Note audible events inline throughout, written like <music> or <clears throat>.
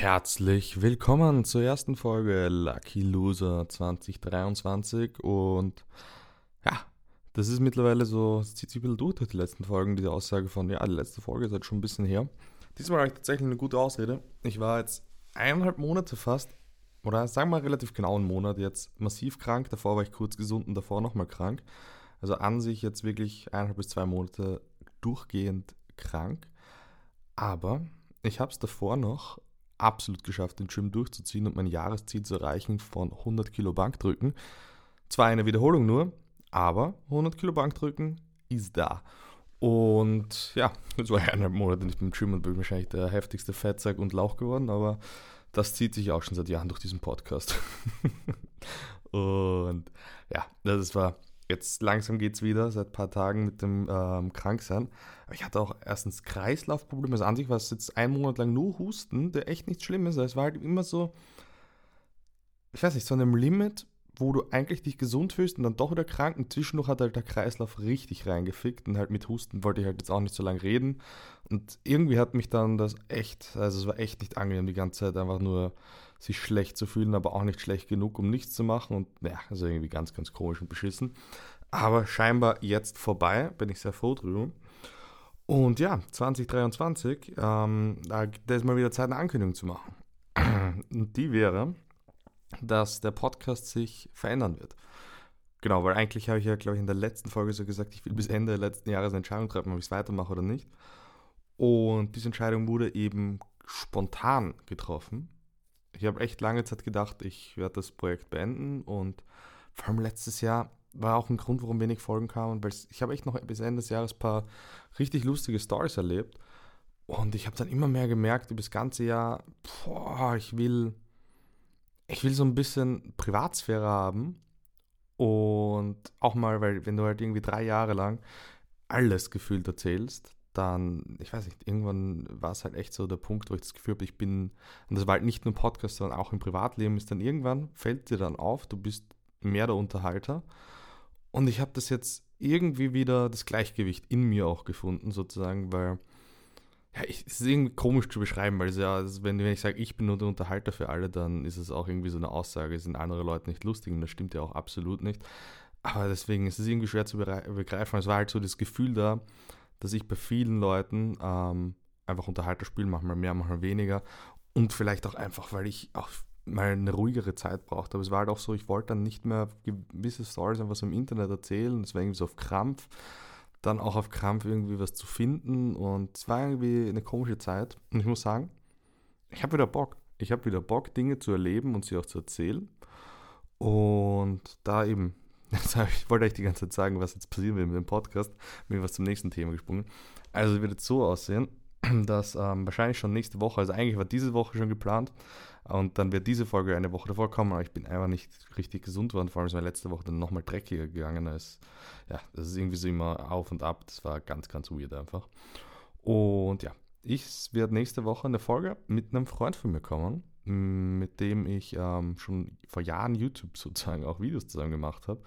Herzlich willkommen zur ersten Folge Lucky Loser 2023 und ja, das ist mittlerweile so, es zieht sich ein bisschen durch die letzten Folgen, diese Aussage von, ja, die letzte Folge ist halt schon ein bisschen her. Diesmal habe ich tatsächlich eine gute Ausrede. Ich war jetzt eineinhalb Monate fast, oder sagen wir mal relativ genau einen Monat jetzt, massiv krank, davor war ich kurz gesund und davor nochmal krank. Also an sich jetzt wirklich eineinhalb bis zwei Monate durchgehend krank. Aber ich habe es davor noch absolut geschafft, den Gym durchzuziehen und mein Jahresziel zu erreichen von 100 Kilo Bankdrücken. Zwar eine Wiederholung nur, aber 100 Kilo Bankdrücken ist da. Und ja, es war eineinhalb Monate nicht beim Gym und bin wahrscheinlich der heftigste Fettsack und Lauch geworden, aber das zieht sich auch schon seit Jahren durch diesen Podcast. <laughs> und ja, das war Jetzt langsam geht es wieder, seit ein paar Tagen mit dem ähm, Kranksein. Aber ich hatte auch erstens Kreislaufprobleme. Also an sich war es jetzt ein Monat lang nur Husten, der echt nichts Schlimmes ist. Es war halt immer so, ich weiß nicht, so einem Limit, wo du eigentlich dich gesund fühlst und dann doch wieder krank. Und zwischendurch hat halt der Kreislauf richtig reingefickt. Und halt mit Husten wollte ich halt jetzt auch nicht so lange reden. Und irgendwie hat mich dann das echt, also es war echt nicht angenehm die ganze Zeit, einfach nur sich schlecht zu fühlen, aber auch nicht schlecht genug, um nichts zu machen. Und ja, also irgendwie ganz, ganz komisch und beschissen. Aber scheinbar jetzt vorbei, bin ich sehr froh drüber. Und ja, 2023, ähm, da, da ist mal wieder Zeit, eine Ankündigung zu machen. <clears throat> Und die wäre, dass der Podcast sich verändern wird. Genau, weil eigentlich habe ich ja, glaube ich, in der letzten Folge so gesagt, ich will bis Ende letzten Jahres eine Entscheidung treffen, ob ich es weitermache oder nicht. Und diese Entscheidung wurde eben spontan getroffen ich habe echt lange Zeit gedacht, ich werde das Projekt beenden und vor allem letztes Jahr war auch ein Grund, warum wenig Folgen kamen, weil ich habe echt noch bis Ende des Jahres ein paar richtig lustige Stories erlebt und ich habe dann immer mehr gemerkt über das ganze Jahr, boah, ich will, ich will so ein bisschen Privatsphäre haben und auch mal, weil wenn du halt irgendwie drei Jahre lang alles gefühlt erzählst, dann, ich weiß nicht, irgendwann war es halt echt so der Punkt, wo ich das Gefühl habe, ich bin, und das war halt nicht nur Podcast, sondern auch im Privatleben, ist dann irgendwann, fällt dir dann auf, du bist mehr der Unterhalter. Und ich habe das jetzt irgendwie wieder das Gleichgewicht in mir auch gefunden, sozusagen, weil, ja, es ist irgendwie komisch zu beschreiben, weil es ja, wenn, wenn ich sage, ich bin nur der Unterhalter für alle, dann ist es auch irgendwie so eine Aussage, sind andere Leute nicht lustig und das stimmt ja auch absolut nicht. Aber deswegen ist es irgendwie schwer zu begreifen. Es war halt so das Gefühl da, dass ich bei vielen Leuten ähm, einfach Unterhalter spiele, manchmal mehr, manchmal weniger. Und vielleicht auch einfach, weil ich auch mal eine ruhigere Zeit brauchte. Aber es war halt auch so, ich wollte dann nicht mehr gewisse Stories einfach so im Internet erzählen. Es war irgendwie so auf Krampf. Dann auch auf Krampf irgendwie was zu finden. Und es war irgendwie eine komische Zeit. Und ich muss sagen, ich habe wieder Bock. Ich habe wieder Bock, Dinge zu erleben und sie auch zu erzählen. Und da eben <laughs> ich wollte euch die ganze Zeit sagen, was jetzt passieren wird mit dem Podcast. Mir was zum nächsten Thema gesprungen. Also es wird jetzt so aussehen, <clears throat> dass ähm, wahrscheinlich schon nächste Woche, also eigentlich war diese Woche schon geplant und dann wird diese Folge eine Woche davor kommen, aber ich bin einfach nicht richtig gesund worden, vor allem ist meine letzte Woche dann nochmal dreckiger gegangen. Als, ja, das ist irgendwie so immer auf und ab, das war ganz, ganz weird einfach. Und ja, ich werde nächste Woche eine Folge mit einem Freund von mir kommen, mit dem ich ähm, schon vor Jahren YouTube <laughs> sozusagen auch Videos zusammen gemacht habe.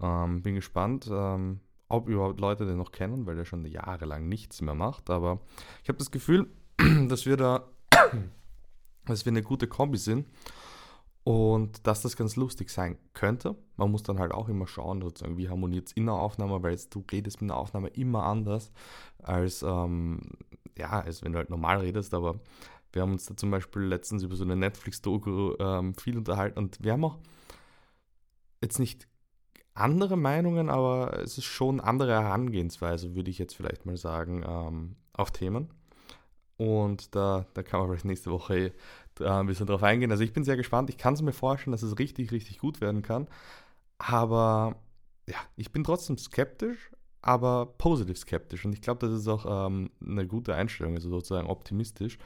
Ähm, bin gespannt, ähm, ob überhaupt Leute den noch kennen, weil der schon jahrelang nichts mehr macht. Aber ich habe das Gefühl, <clears throat> dass wir da, <clears throat> dass wir eine gute Kombi sind und dass das ganz lustig sein könnte. Man muss dann halt auch immer schauen, sozusagen, wie harmoniert es in der Aufnahme, weil du redest mit der Aufnahme immer anders als, ähm, ja, als wenn du halt normal redest, aber wir haben uns da zum Beispiel letztens über so eine Netflix-Doku ähm, viel unterhalten und wir haben auch jetzt nicht andere Meinungen, aber es ist schon andere Herangehensweise, würde ich jetzt vielleicht mal sagen, ähm, auf Themen. Und da, da kann man vielleicht nächste Woche äh, ein bisschen drauf eingehen. Also ich bin sehr gespannt. Ich kann es mir vorstellen, dass es richtig, richtig gut werden kann. Aber ja, ich bin trotzdem skeptisch, aber positiv skeptisch. Und ich glaube, das ist auch ähm, eine gute Einstellung, also sozusagen optimistisch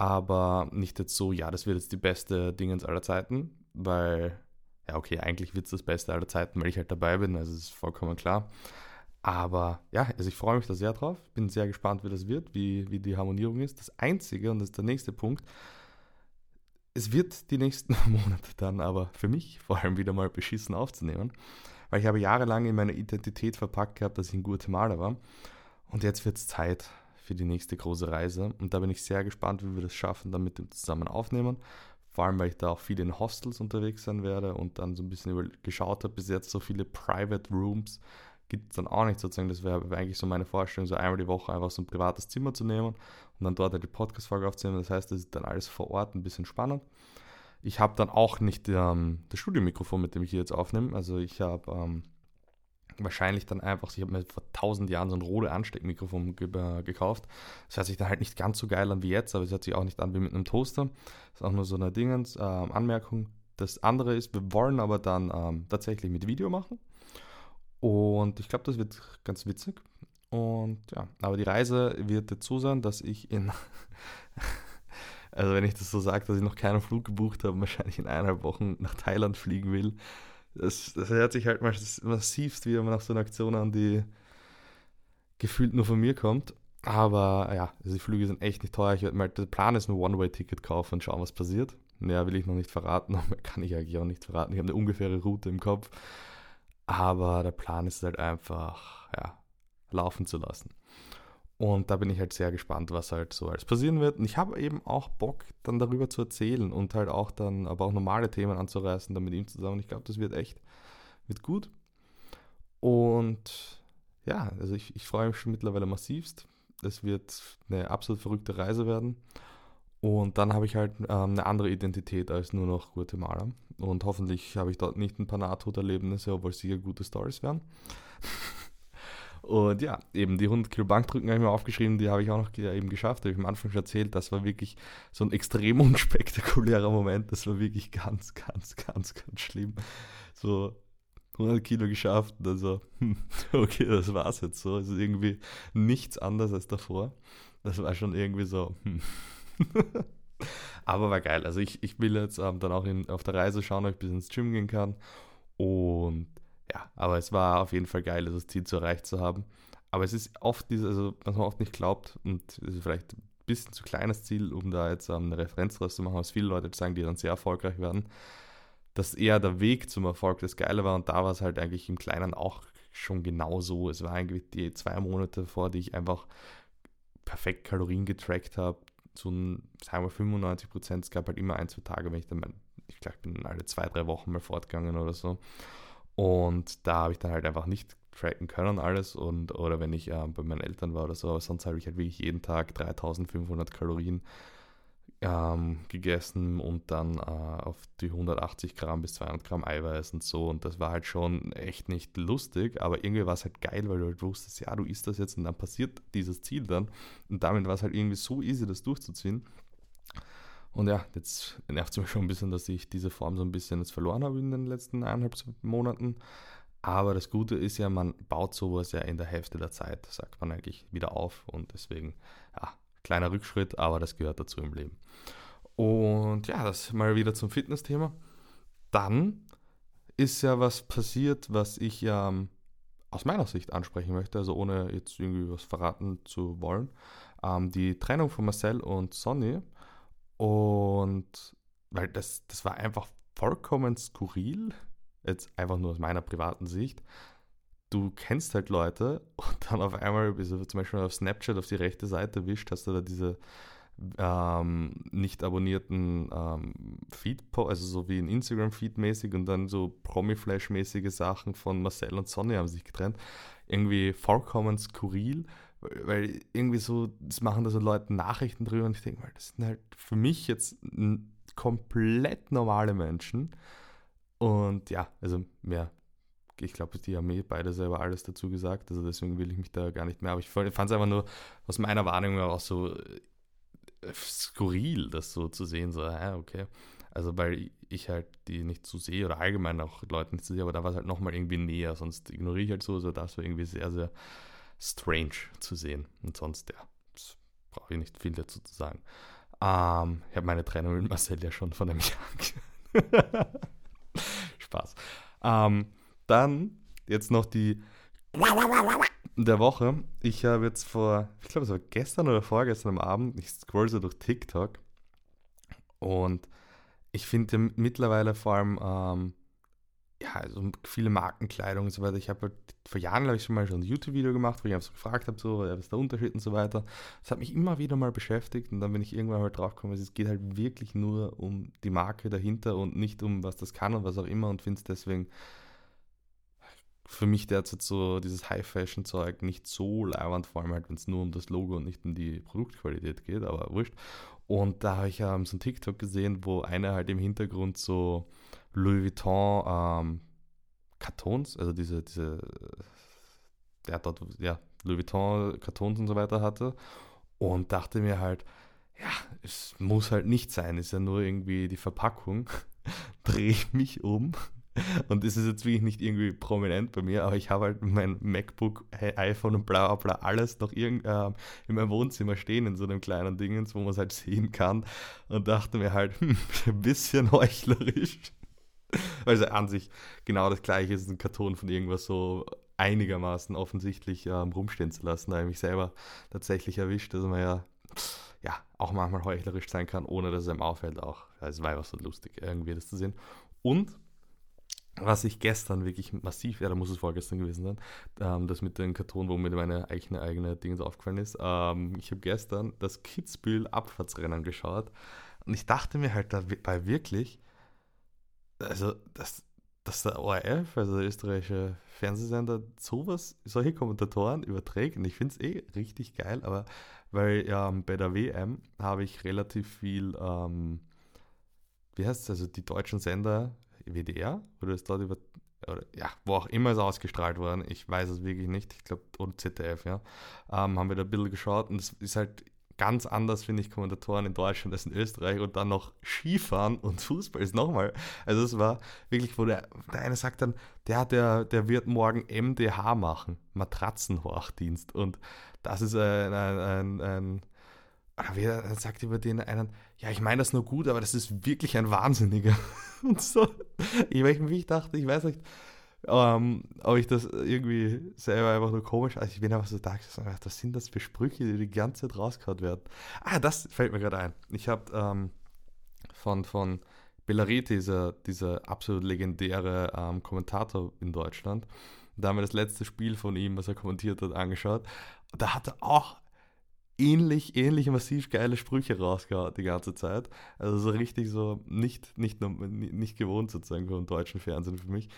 aber nicht jetzt so, ja, das wird jetzt die beste Dingens aller Zeiten, weil, ja, okay, eigentlich wird es das Beste aller Zeiten, weil ich halt dabei bin, also ist vollkommen klar. Aber ja, also ich freue mich da sehr drauf, bin sehr gespannt, wie das wird, wie, wie die Harmonierung ist. Das Einzige, und das ist der nächste Punkt, es wird die nächsten <laughs> Monate dann aber für mich vor allem wieder mal beschissen aufzunehmen, weil ich habe jahrelang in meine Identität verpackt gehabt, dass ich ein Guatemala war. Und jetzt wird es Zeit für die nächste große Reise. Und da bin ich sehr gespannt, wie wir das schaffen, dann mit dem zusammen aufnehmen. Vor allem, weil ich da auch viel in Hostels unterwegs sein werde und dann so ein bisschen über, geschaut habe, bis jetzt so viele Private Rooms gibt es dann auch nicht sozusagen. Das wäre eigentlich so meine Vorstellung, so einmal die Woche einfach so ein privates Zimmer zu nehmen und dann dort halt die Podcast-Folge aufzunehmen. Das heißt, das ist dann alles vor Ort ein bisschen spannend. Ich habe dann auch nicht ähm, das Studiomikrofon, mit dem ich hier jetzt aufnehme. Also ich habe ähm, wahrscheinlich dann einfach, ich habe mir vor tausend Jahren so ein Rode Ansteckmikrofon ge äh, gekauft. Das hört sich dann halt nicht ganz so geil an wie jetzt, aber es hört sich auch nicht an wie mit einem Toaster. Das ist auch nur so eine Dingens, äh, Anmerkung. Das andere ist, wir wollen aber dann ähm, tatsächlich mit Video machen. Und ich glaube, das wird ganz witzig. Und ja, aber die Reise wird dazu sein, dass ich in, <laughs> also wenn ich das so sage, dass ich noch keinen Flug gebucht habe, wahrscheinlich in eineinhalb Wochen nach Thailand fliegen will. Das, das hört sich halt massivst wieder nach so einer Aktion an, die gefühlt nur von mir kommt. Aber ja, also die Flüge sind echt nicht teuer. Ich mal, der Plan ist ein One-Way-Ticket kaufen und schauen, was passiert. Mehr will ich noch nicht verraten, <laughs> aber kann ich eigentlich auch nicht verraten. Ich habe eine ungefähre Route im Kopf. Aber der Plan ist halt einfach, ja, laufen zu lassen. Und da bin ich halt sehr gespannt, was halt so alles passieren wird. Und ich habe eben auch Bock, dann darüber zu erzählen und halt auch dann, aber auch normale Themen anzureißen, dann mit ihm zusammen. Ich glaube, das wird echt, wird gut. Und ja, also ich, ich freue mich schon mittlerweile massivst. Es wird eine absolut verrückte Reise werden. Und dann habe ich halt ähm, eine andere Identität als nur noch Guatemala. Und hoffentlich habe ich dort nicht ein paar Nahtoderlebnisse, obwohl es sicher gute Stories wären. Und ja, eben die 100 Kilo Bankdrücken habe ich mir aufgeschrieben, die habe ich auch noch eben geschafft, habe ich am Anfang schon erzählt. Das war wirklich so ein extrem <laughs> unspektakulärer Moment. Das war wirklich ganz, ganz, ganz, ganz schlimm. So 100 Kilo geschafft und dann so, hm, <laughs> okay, das war's jetzt so. Es ist irgendwie nichts anderes als davor. Das war schon irgendwie so, hm. <laughs> Aber war geil. Also ich, ich will jetzt ähm, dann auch in, auf der Reise schauen, ob ich bis ins Gym gehen kann. Und ja, aber es war auf jeden Fall geil, das Ziel zu erreicht zu haben. Aber es ist oft dieses, also was man oft nicht glaubt, und es ist vielleicht ein bisschen zu kleines Ziel, um da jetzt ähm, eine Referenz draus zu machen, was viele Leute sagen, die dann sehr erfolgreich werden, dass eher der Weg zum Erfolg das Geile war und da war es halt eigentlich im Kleinen auch schon genau so. Es war eigentlich die zwei Monate vor, die ich einfach perfekt Kalorien getrackt habe, so ein, sagen wir 95 Prozent, es gab halt immer ein, zwei Tage, wenn ich dann, ich glaube, ich bin alle zwei, drei Wochen mal fortgegangen oder so. Und da habe ich dann halt einfach nicht tracken können alles. Und oder wenn ich äh, bei meinen Eltern war oder so, aber sonst habe ich halt wirklich jeden Tag 3500 Kalorien ähm, gegessen und dann äh, auf die 180 Gramm bis 200 Gramm Eiweiß und so. Und das war halt schon echt nicht lustig, aber irgendwie war es halt geil, weil du halt wusstest, ja, du isst das jetzt und dann passiert dieses Ziel dann. Und damit war es halt irgendwie so easy, das durchzuziehen und ja, jetzt nervt es mich schon ein bisschen, dass ich diese Form so ein bisschen jetzt verloren habe in den letzten eineinhalb Monaten. Aber das Gute ist ja, man baut sowas ja in der Hälfte der Zeit, sagt man eigentlich, wieder auf. Und deswegen, ja, kleiner Rückschritt, aber das gehört dazu im Leben. Und ja, das mal wieder zum Fitnessthema. Dann ist ja was passiert, was ich ja ähm, aus meiner Sicht ansprechen möchte, also ohne jetzt irgendwie was verraten zu wollen. Ähm, die Trennung von Marcel und Sonny und weil das, das war einfach vollkommen skurril, jetzt einfach nur aus meiner privaten Sicht. Du kennst halt Leute und dann auf einmal, wie du zum Beispiel auf Snapchat auf die rechte Seite wischt, hast du da diese ähm, nicht abonnierten ähm, Feed, also so wie ein Instagram-Feed mäßig und dann so Promi-Flash-mäßige Sachen von Marcel und Sonny haben sich getrennt. Irgendwie vollkommen skurril weil irgendwie so, das machen da so Leute Nachrichten drüber und ich denke mal, das sind halt für mich jetzt komplett normale Menschen. Und ja, also mehr, ich glaube, die haben mir beide selber alles dazu gesagt, also deswegen will ich mich da gar nicht mehr, aber ich fand es einfach nur aus meiner Wahrnehmung auch so äh, skurril, das so zu sehen, so, ja, okay. Also weil ich halt die nicht so sehe oder allgemein auch Leute nicht so sehe, aber da war es halt nochmal irgendwie näher, sonst ignoriere ich halt so, also das war irgendwie sehr, sehr strange zu sehen. Und sonst, ja, brauche ich nicht viel dazu zu sagen. Ähm, ich habe meine Trennung mit Marcel ja schon von einem Jahr. <laughs> Spaß. Ähm, dann jetzt noch die der Woche. Ich habe jetzt vor, ich glaube, es war gestern oder vorgestern am Abend, ich scroll so durch TikTok und ich finde mittlerweile vor allem ähm, ja, also viele Markenkleidung und so weiter. Ich habe halt vor Jahren, glaube ich, schon mal schon ein YouTube-Video gemacht, wo ich einfach so gefragt habe, so, was ist der Unterschied und so weiter. Das hat mich immer wieder mal beschäftigt und dann bin ich irgendwann halt drauf gekommen, es geht halt wirklich nur um die Marke dahinter und nicht um, was das kann und was auch immer und finde es deswegen für mich derzeit so dieses High-Fashion-Zeug nicht so leiwand, vor allem halt, wenn es nur um das Logo und nicht um die Produktqualität geht, aber wurscht. Und da habe ich ähm, so ein TikTok gesehen, wo einer halt im Hintergrund so Louis Vuitton ähm, Kartons, also diese, diese, der hat dort, ja, Louis Vuitton Kartons und so weiter hatte und dachte mir halt, ja, es muss halt nicht sein, ist ja nur irgendwie die Verpackung. <laughs> Drehe ich mich um und das ist jetzt wirklich nicht irgendwie prominent bei mir, aber ich habe halt mein MacBook, iPhone und bla bla alles noch irgend, äh, in meinem Wohnzimmer stehen in so einem kleinen Dingens, wo man es halt sehen kann und dachte mir halt, <laughs> hm, ein bisschen heuchlerisch. <laughs> Also an sich genau das gleiche ist ein Karton von irgendwas so einigermaßen offensichtlich ähm, rumstehen zu lassen. Da habe ich mich selber tatsächlich erwischt, dass man ja, ja auch manchmal heuchlerisch sein kann, ohne dass es einem auffällt auch. Also es war einfach so lustig, irgendwie das zu sehen. Und was ich gestern wirklich massiv, ja, da muss es vorgestern gewesen sein, ähm, das mit dem Karton, wo mir meine eigene, eigene Dinge aufgefallen ist. Ähm, ich habe gestern das Kitzbühel Abfahrtsrennen geschaut und ich dachte mir halt dabei wirklich, also, dass, dass der ORF, also der österreichische Fernsehsender, sowas, solche Kommentatoren überträgt. Und ich finde es eh richtig geil, aber weil ähm, bei der WM habe ich relativ viel, ähm, wie heißt es, also die deutschen Sender, WDR, oder ist dort über, oder, ja, wo auch immer es ausgestrahlt worden, ich weiß es wirklich nicht, ich glaube, oder ZDF, ja, ähm, haben wir da ein bisschen geschaut und es ist halt ganz anders, finde ich, Kommentatoren in Deutschland als in Österreich und dann noch Skifahren und Fußball ist nochmal. Also es war wirklich, wo der, der eine sagt dann, der, der, der wird morgen MDH machen, Matratzenhorchdienst. Und das ist ein, ein, ein, ein oder wer sagt über den einen, ja, ich meine das nur gut, aber das ist wirklich ein Wahnsinniger. <laughs> Und so, ich, ich dachte, ich weiß nicht, ähm, ob ich das irgendwie selber einfach nur komisch, also ich bin einfach so da, was sind das für Sprüche, die die ganze Zeit rausgehauen werden. Ah, das fällt mir gerade ein. Ich habe ähm, von, von Bellariti, dieser, dieser absolut legendäre ähm, Kommentator in Deutschland, da haben wir das letzte Spiel von ihm, was er kommentiert hat, angeschaut. Da hat er auch ähnlich, ähnlich massiv geile Sprüche rausgehauen die ganze Zeit. Also so richtig so nicht, nicht, nicht gewohnt sozusagen vom deutschen Fernsehen für mich.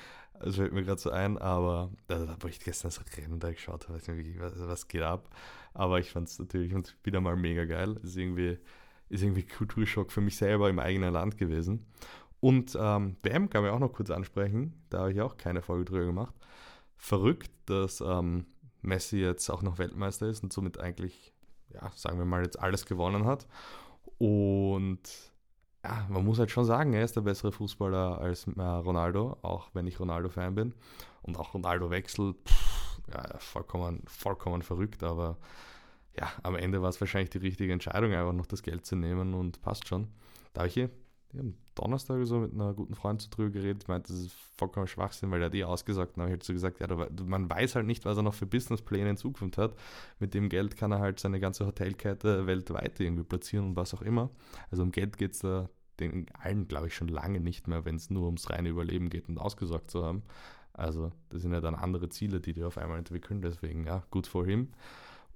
Das fällt mir gerade so ein, aber also, wo ich gestern das Rennen da geschaut habe, was, was geht ab. Aber ich fand es natürlich wieder mal mega geil. Ist irgendwie, ist irgendwie Kulturschock für mich selber im eigenen Land gewesen. Und ähm, kann man auch noch kurz ansprechen. Da habe ich auch keine Folge drüber gemacht. Verrückt, dass ähm, Messi jetzt auch noch Weltmeister ist und somit eigentlich, ja, sagen wir mal, jetzt alles gewonnen hat. Und ja, man muss halt schon sagen, er ist der bessere Fußballer als äh, Ronaldo, auch wenn ich Ronaldo-Fan bin. Und auch Ronaldo wechselt, ja, vollkommen, vollkommen verrückt, aber ja, am Ende war es wahrscheinlich die richtige Entscheidung, einfach noch das Geld zu nehmen und passt schon. Da habe ich hier am Donnerstag so mit einer guten Freundin drüber geredet, meinte, das ist vollkommen Schwachsinn, weil er hat eh ausgesagt. Dann habe ich halt so gesagt, ja, man weiß halt nicht, was er noch für Businesspläne in Zukunft hat. Mit dem Geld kann er halt seine ganze Hotelkette weltweit irgendwie platzieren und was auch immer. Also um Geld geht es da den allen, glaube ich, schon lange nicht mehr, wenn es nur ums reine Überleben geht und ausgesorgt zu haben. Also das sind ja dann andere Ziele, die die auf einmal entwickeln. Deswegen, ja, gut for him.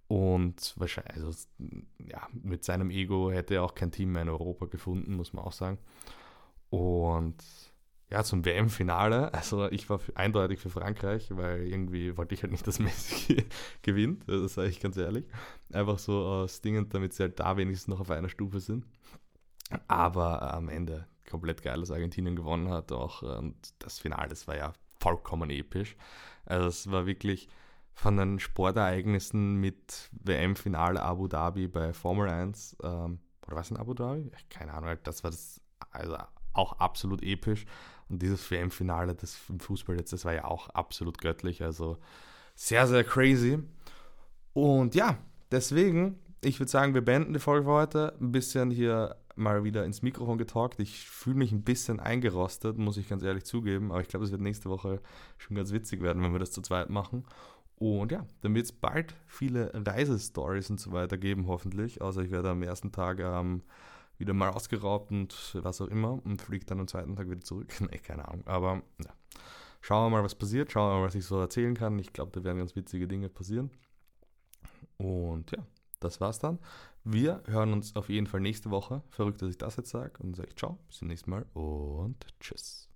Und wahrscheinlich, also, ja, mit seinem Ego hätte er auch kein Team mehr in Europa gefunden, muss man auch sagen. Und ja, zum WM-Finale, <laughs> also ich war eindeutig für Frankreich, weil irgendwie wollte ich halt nicht, dass <laughs> Messi gewinnt, das sage ich ganz ehrlich. Einfach so aus Dingen, damit sie halt da wenigstens noch auf einer Stufe sind. Aber am Ende komplett geil, dass Argentinien gewonnen hat. Auch und das Finale, das war ja vollkommen episch. Also es war wirklich von den Sportereignissen mit WM-Finale Abu Dhabi bei Formel 1, ähm, oder was in Abu Dhabi? Keine Ahnung, das war das also auch absolut episch. Und dieses WM-Finale, im Fußball jetzt, das war ja auch absolut göttlich. Also sehr, sehr crazy. Und ja, deswegen, ich würde sagen, wir beenden die Folge für heute. Ein bisschen hier mal wieder ins Mikrofon getalkt. Ich fühle mich ein bisschen eingerostet, muss ich ganz ehrlich zugeben. Aber ich glaube, es wird nächste Woche schon ganz witzig werden, wenn wir das zu zweit machen. Und ja, dann wird es bald viele Reisestories und so weiter geben, hoffentlich. Also ich werde am ersten Tag ähm, wieder mal ausgeraubt und was auch immer und fliege dann am zweiten Tag wieder zurück. <laughs> nee, keine Ahnung. Aber ja. Schauen wir mal, was passiert. Schauen wir mal, was ich so erzählen kann. Ich glaube, da werden ganz witzige Dinge passieren. Und ja, das war's dann. Wir hören uns auf jeden Fall nächste Woche. Verrückt, dass ich das jetzt sage. Und sage ich ciao, bis zum nächsten Mal und tschüss.